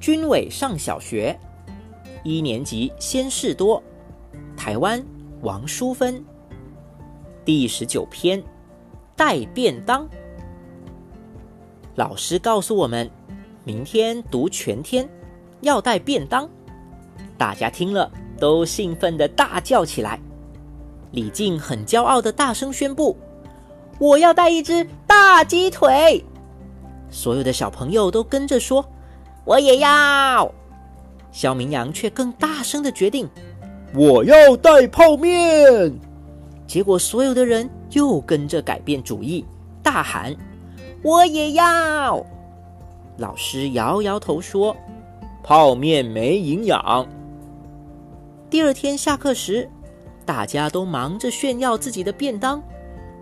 军伟上小学，一年级先事多，台湾王淑芬。第十九篇，带便当。老师告诉我们，明天读全天，要带便当。大家听了都兴奋的大叫起来。李静很骄傲的大声宣布：“我要带一只大鸡腿。”所有的小朋友都跟着说：“我也要。”小绵羊却更大声的决定：“我要带泡面。”结果所有的人又跟着改变主意，大喊：“我也要！”老师摇摇头说：“泡面没营养。”第二天下课时，大家都忙着炫耀自己的便当，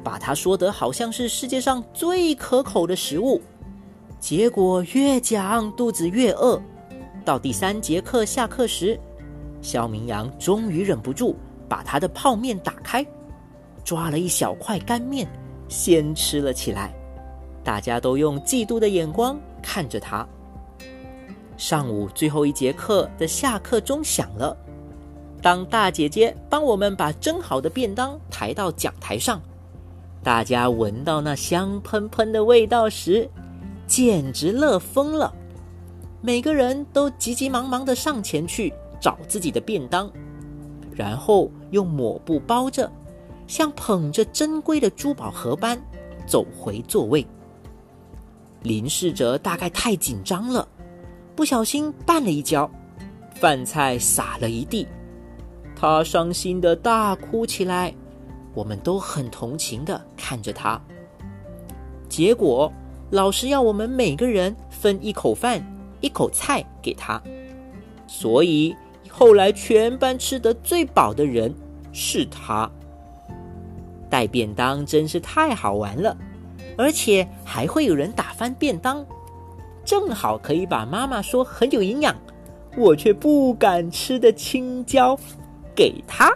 把它说得好像是世界上最可口的食物。结果越讲肚子越饿。到第三节课下课时，肖明阳终于忍不住把他的泡面打开。抓了一小块干面，先吃了起来。大家都用嫉妒的眼光看着他。上午最后一节课的下课钟响了，当大姐姐帮我们把蒸好的便当抬到讲台上，大家闻到那香喷喷的味道时，简直乐疯了。每个人都急急忙忙的上前去找自己的便当，然后用抹布包着。像捧着珍贵的珠宝盒般走回座位。林世哲大概太紧张了，不小心绊了一跤，饭菜洒了一地，他伤心的大哭起来。我们都很同情的看着他。结果老师要我们每个人分一口饭、一口菜给他，所以后来全班吃得最饱的人是他。带便当真是太好玩了，而且还会有人打翻便当，正好可以把妈妈说很有营养，我却不敢吃的青椒给他。